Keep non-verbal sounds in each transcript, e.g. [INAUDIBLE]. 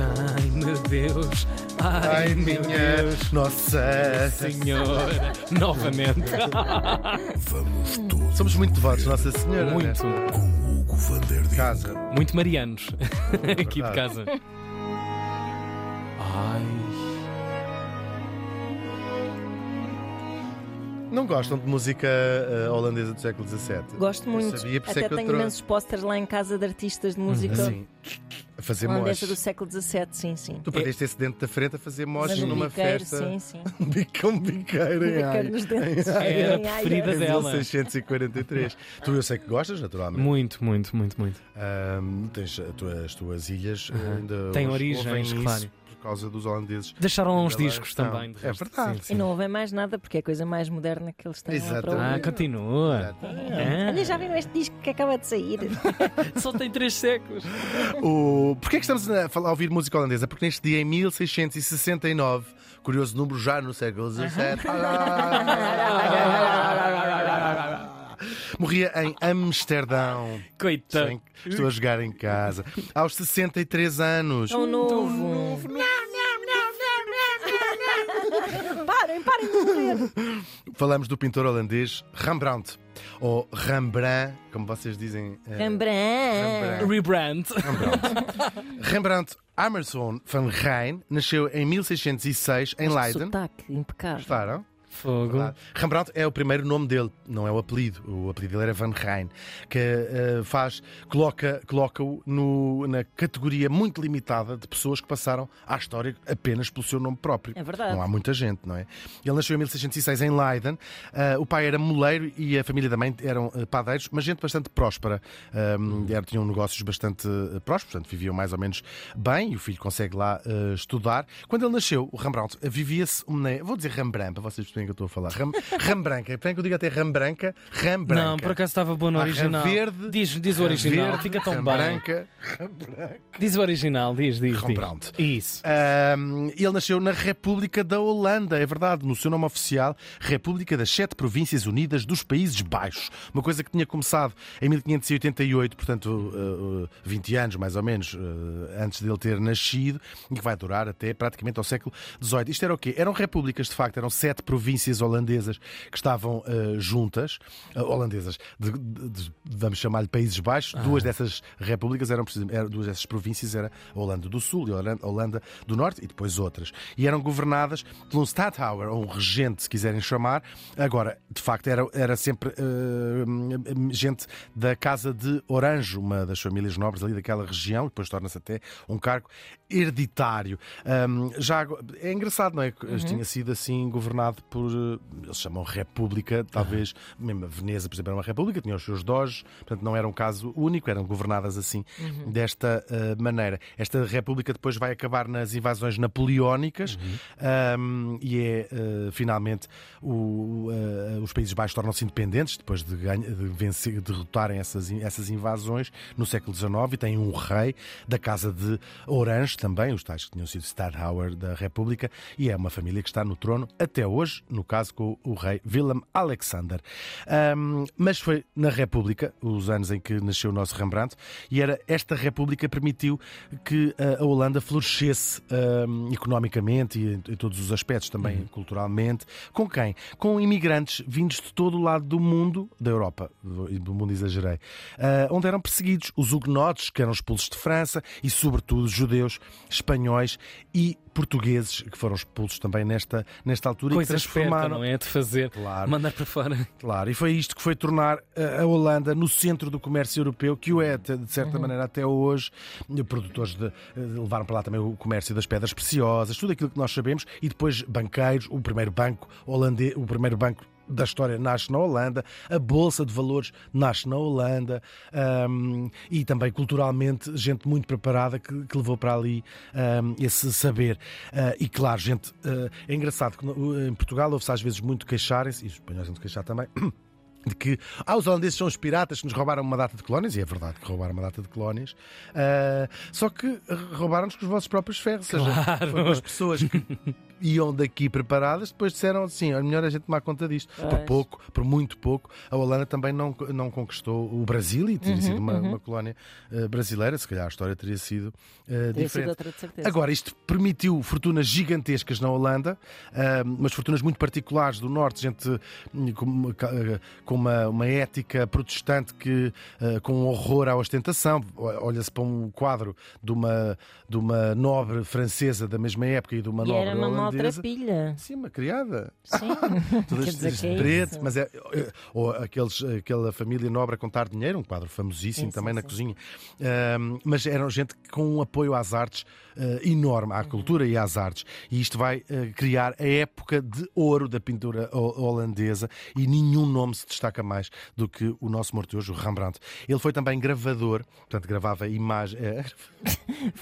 Ai meu Deus, ai, Ai, meu minha Deus, Nossa Senhora, novamente. [LAUGHS] Vamos todos Somos muito devotos, Nossa Senhora. né? Muito, com Hugo van der. Casa. muito marianos aqui de casa. Ai, Não gostam de música eh, holandesa do século XVII? Gosto muito. sabia, Até é eu tenho trouxe. imensos posters lá em casa de artistas de música Sim. A fazer holandesa moches. do século XVII, sim, sim. Tu perdeste esse dente da frente a fazer um numa biqueiro, festa. Sim, [LAUGHS] sim. Um bico- um biqueiro em Biqueiro nos dentes. Era a Ai, ai, preferida. Em dela. 1643. Tu eu sei que gostas, naturalmente. muito, muito, muito, muito. Ahm, tens a as tuas ilhas eh, Aham. ainda Tem origem, claro. Por causa dos holandeses. Deixaram uns discos estão. também. de É resto. verdade. Sim, sim. E não ouvem mais nada porque é a coisa mais moderna que eles têm para Exatamente. Ah, continua. Ah, Olha, já viram este disco que acaba de sair? [LAUGHS] Só tem três séculos. O... Porquê é que estamos a, falar, a ouvir música holandesa? Porque neste dia, em 1669, curioso número já no século XVII, [LAUGHS] morria em Amsterdão. Coitado. Estou a jogar em casa. Aos 63 anos. Tão novo. parem, parem de [LAUGHS] Falamos do pintor holandês Rembrandt. Ou Rembrandt, como vocês dizem. eh, Rembrandt. Rebrand. Rembrandt [LAUGHS] Emerson van Rijn nasceu em 1606 em Leiden. Sotaque impecável. Gostaram? Fogo. Claro. Rembrandt é o primeiro nome dele, não é o apelido. O apelido dele era Van Rijn, que eh, faz, coloca, coloca-o no- na categoria muito limitada de pessoas que passaram à história apenas pelo seu nome próprio. É verdade. Não há muita gente, não é? Ele nasceu em 1606 em Leiden. Ah, o pai era moleiro e a família da mãe eram ah, padeiros, mas gente bastante próspera. Um, tinham negócios bastante prósperos, portanto viviam mais ou menos bem e o filho consegue lá ah, estudar. Quando ele nasceu, o Rembrandt, vivia-se. Vou dizer Rembrandt para vocês perceberem que eu estou a falar. Ram, Rembranca. Bem que eu digo até Rembranca. Rembranca. Não, por acaso estava bom no Há original. Verde, diz, diz o original, verde, fica tão bem. Rembranca. Diz o original, diz, diz. diz. Rembrandt. Isso. Ahm, ele nasceu na República da Holanda, é verdade, no seu nome oficial, República das Sete Províncias Unidas dos Países Baixos. Uma coisa que tinha começado em 1588, portanto, uh, uh, 20 anos mais ou menos uh, antes dele ter nascido, e que vai durar até praticamente ao século XVIII. Isto era o quê? Eram repúblicas, de facto, eram sete províncias holandesas que estavam uh, juntas, uh, holandesas, de, de- de- vamos chamar-lhe Países Baixos. Duas dessas repúblicas eram, eram duas dessas províncias, era a Holanda do Sul e a Holanda- do Norte, e depois outras. E eram governadas por um Stadthouder, ou um regente, se quiserem chamar. Agora, de facto, era, era sempre uh, gente da Casa de Oranjo, uma das famílias nobres ali daquela região, depois torna-se até um cargo hereditário. Um, já é engraçado, não é? Que Tinha sido assim governado por. Uh, Eles chamam República, talvez. Mesmo a Veneza, por exemplo, era uma República, tinha os seus doges, portanto não era um caso único, eram governadas assim, desta uh, maneira. Esta República depois vai acabar nas invasões napoleónicas um, e é uh, finalmente o, os Países Baixos tornam-se independentes depois de, ganha, de vencer, de derrotarem essas, essas invasões no século XIX e têm um rei da Casa de Orange também, os tais que tinham sido Stadthouder da República, e é uma família que está no trono até hoje, no caso com o rei Willem Alexander. Um, mas foi na República, os anos em que nasceu o nosso Rembrandt, e era esta República permitiu que a Holanda florescesse um, economicamente e em, todos os aspectos, também culturalmente. Com quem? Com imigrantes vindos de todo o lado do mundo, da Europa, do do mundo exagerei, uh, onde eram perseguidos os huguenotes, que eram expulsos de França, e sobretudo os judeus, espanhóis e portugueses, que foram expulsos também nesta, nesta altura e que Coisa esperta, transformaram. não é? De fazer. Claro. Mandar para fora. Claro, e foi isto que foi tornar a Holanda no centro do comércio europeu, que o é, de certa maneira, até hoje. Produtores de, de- levaram para lá também o comércio das pedras preciosas, tudo aquilo que nós sabemos, e depois banqueiros, o primeiro banco holandês, o primeiro banco da história nasce na Holanda, a Bolsa de Valores nasce na Holanda hum, e também culturalmente gente muito preparada que, que levou para ali hum, esse saber. Ah, e claro, gente, ah, é engraçado que em Portugal ouve-se às vezes muito queixarem-se, e os espanhóis vão queixar também. [COUGHS] De que ah, os holandeses são os piratas que nos roubaram uma data de colónias, e é verdade que roubaram uma data de colónias, ah, só que roubaram-nos com os vossos próprios ferros, ou seja, Claro. foram as pessoas que iam daqui preparadas, depois disseram assim: é melhor a gente tomar conta disto. Por Pois. pouco, por muito pouco, a Holanda também não, não conquistou o Brasil e teria Uhum, sido uma, uma colónia eh, brasileira. Se calhar a história teria sido eh, Teria sido diferente. certeza. Agora, isto permitiu fortunas gigantescas na Holanda, ah, mas fortunas muito particulares do Norte, gente hum, com, com uma, uma ética protestante que, ah, com um horror à ostentação. Olha-se para um quadro de uma, de uma nobre francesa da mesma época e de uma e nobre uma holandesa. maltrapilha. Sim, uma criada. Sim. [LAUGHS] Todas Quer dizer que é preto, isso. mas é. Ou aqueles, aquela família nobre a contar dinheiro, um quadro famosíssimo Sim, também sim, na sim. cozinha. Ahm, mas eram gente com um apoio às artes ah, enorme, Uhum. à cultura e às artes. E isto vai ah, criar a época de ouro da pintura ho- holandesa e nenhum nome se destaca mais do que o nosso morto hoje, o Rembrandt. Ele foi também gravador, portanto, gravava imagem. [LAUGHS] é,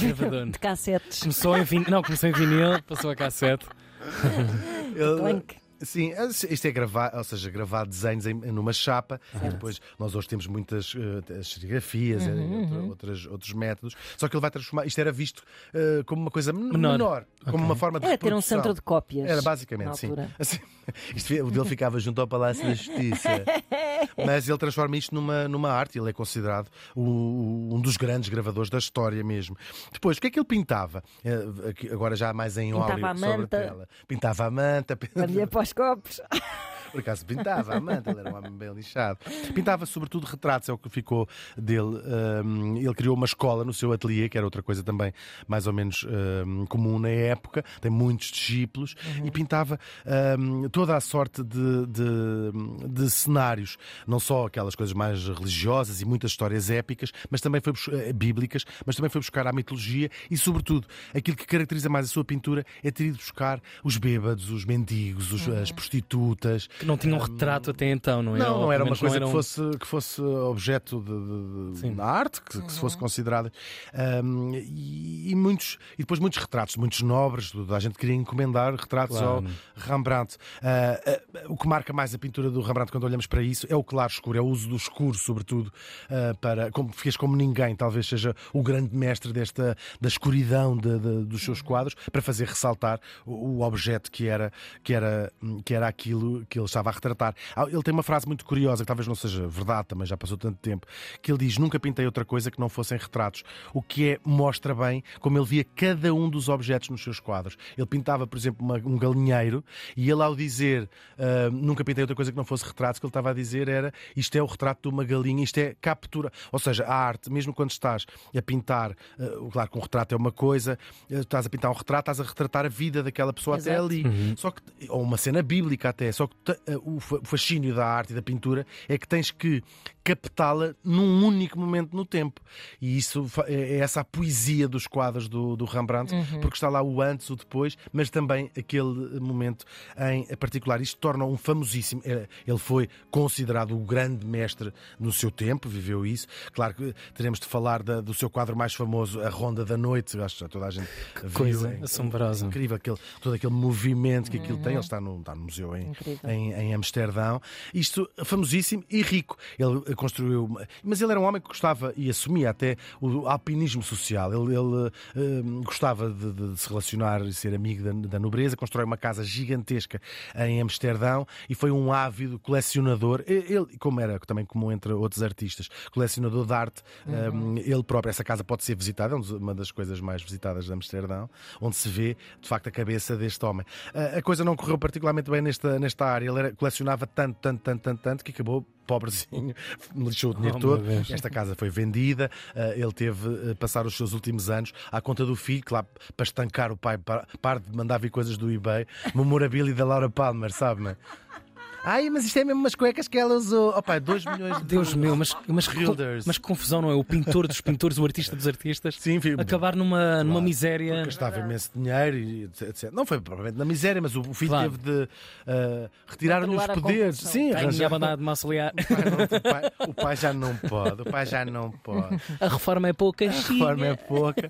Gravador. De cassetes. Começou em vinil, não, começou em vinil, passou a cassete. [LAUGHS] ele- Clank. Sim, isto é gravar, ou seja, gravar desenhos em, numa chapa e depois nós hoje temos muitas eh, as serigrafias Uhum, e outra- outras, outros métodos. Só que ele vai transformar, isto era visto eh, como uma coisa men- menor, Menor. como Ok. uma forma de Era ter um centro de cópias. Era basicamente, sim. Assim, [LAUGHS] isto, o dele ficava junto ao Palácio da Justiça. [LAUGHS] [LAUGHS] Mas ele transforma isto numa, numa arte. Ele é considerado o- um dos grandes gravadores da história mesmo. Depois, o que é que ele pintava? Eh, Agora já mais em Pintava óleo sobre a manta. tela. Pintava a manta. [LAUGHS] Olha para os copos. [LAUGHS] Por acaso pintava a ele era um homem bem lixado. Pintava sobretudo retratos, é o que ficou dele. Um, ele criou uma escola no seu ateliê, que era outra coisa também mais ou menos um, comum na época. Tem muitos discípulos e pintava um, toda a sorte de, de- de cenários, não só aquelas coisas mais religiosas e muitas histórias épicas, mas também foi eh, bíblicas, mas também foi buscar a mitologia e, sobretudo, aquilo que caracteriza mais a sua pintura é ter ido buscar os bêbados, os mendigos, os- as prostitutas. Que não tinha um retrato até então, não é? Não, não era uma coisa era que, um- fosse, que fosse objeto de, de- da arte, que, que se fosse considerada. Um, e, e muitos, e depois muitos retratos, muitos nobres, a gente queria encomendar retratos Claro. ao Rembrandt. Ah, ah, o que marca mais a pintura do Rembrandt quando olhamos para isso é o claro escuro, é o uso do escuro, sobretudo, ah, para, como fez como ninguém, talvez seja o grande mestre desta, da escuridão de- de- dos seus quadros, para fazer ressaltar o, o objeto que era, que, era, que era aquilo que ele estava a retratar. Ah, Ele tem uma frase muito curiosa, que talvez não seja verdade, também já passou tanto tempo, que ele diz: Nunca pintei outra coisa que não fossem retratos. O que é, mostra bem como ele via cada um dos objetos nos seus quadros. Ele pintava, por exemplo, uma- um galinheiro e ele, ao dizer ah, Nunca pintei outra coisa que não fosse retratos, o que ele estava a dizer era: Isto é o retrato de uma galinha, isto é captura. Ou seja, a arte, mesmo quando estás a pintar, ah, claro que um retrato é uma coisa, ah, estás a pintar um retrato, estás a retratar a vida daquela pessoa até Exato. ali. Só que, ou uma cena bíblica até. Só que o fa- o fascínio da arte e da pintura é que tens que captá-la num único momento no tempo. E isso é é essa a poesia dos quadros do, do Rembrandt, porque está lá o antes, o depois, mas também aquele momento em particular. Isto torna um famosíssimo. eh, Ele foi considerado o grande mestre no seu tempo, viveu isso. Claro que teremos de falar da- do seu quadro mais famoso, A Ronda da Noite. Acho que já toda a gente viu. coisa É assombrosa. Incrível, aquele, todo aquele movimento que aquilo tem. Ele está no, está no museu em, Incrível. Em, em Amsterdão. Isto famosíssimo e rico. Ele eh, construiu. Mas ele era um homem que gostava e assumia até o alpinismo social. Ele, ele, eh, gostava de, de se relacionar e ser amigo da, da nobreza. Constrói uma casa gigantesca em Amsterdão e foi um ávido colecionador. Ele, como era também comum entre outros artistas, colecionador de arte. Uhum. eh, ele próprio, essa casa pode ser visitada, é um uma das coisas mais visitadas de Amsterdão, onde se vê de facto a cabeça deste homem. Ah, a coisa não correu particularmente bem nesta, nesta área. Ele era- colecionava tanto, tanto, tanto, tanto, tanto que acabou pobrezinho, [LAUGHS] lixou o dinheiro Oh, todo. Esta casa foi vendida. ah, ele teve a passar os seus últimos anos à conta do filho, que lá para estancar o pai, para, para de mandar vir coisas do eBay. Memorabilia da Laura Palmer, sabe, não é? Ai, mas isto é mesmo umas cuecas que ela usou. Opa, 2 milhões de Deus meu, mas, mas, mas que confusão, não é? O pintor dos pintores, o artista dos artistas, Sim, filho. acabar numa, numa miséria. Gastava imenso dinheiro e etc. Não foi provavelmente na miséria, mas o o filho Claro. teve de ah, retirar-lhe os poderes. Sim, arranjar. banda de mausolear. O pai não- o pai- O pai já não pode, o pai já não pode. A reforma é pouca. A reforma é pouca,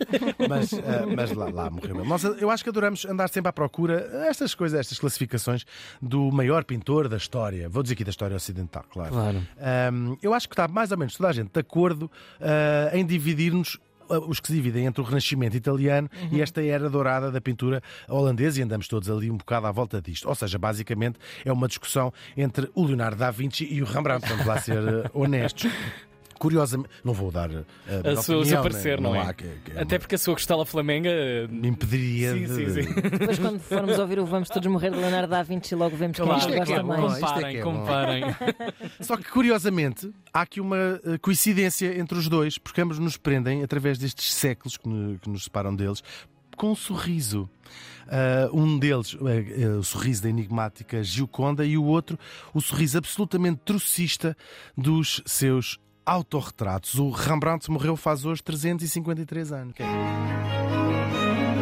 mas, ah, mas lá, lá morreu mesmo. Nós, eu acho que adoramos andar sempre à procura estas coisas, estas classificações do maior pintor da história. Vou dizer aqui da história ocidental, claro. Claro. Um, eu acho que está mais ou menos toda a gente de acordo uh, em dividir-nos os que se dividem entre o Renascimento italiano e esta era dourada da pintura holandesa, e andamos todos ali um bocado à volta disto. Ou seja, basicamente é uma discussão entre o Leonardo da Vinci e o Rembrandt, vamos lá ser eh, honestos. [LAUGHS] Curiosamente, não vou dar uh, a, sua, opinião, seu né? parecer, não, é? que- que- Até porque a sua costela flamenga. eh, me impediria Sim, de. sim, sim. Depois, quando [LAUGHS] formos ouvir o Vamos Todos Morrer de Leonardo da Vinci, logo vemos quem é Claro, que é que gosta é bom, mais. isto é comparem, é comparem. [LAUGHS] Só que, curiosamente, há aqui uma eh, coincidência entre os dois, porque ambos nos prendem, através destes séculos que, no- que nos separam deles, com um sorriso. Ah, um deles, eh, eh, o sorriso da enigmática Gioconda, e o outro, o sorriso absolutamente trocista dos seus autorretratos. O Rembrandt morreu faz hoje 353 anos. É?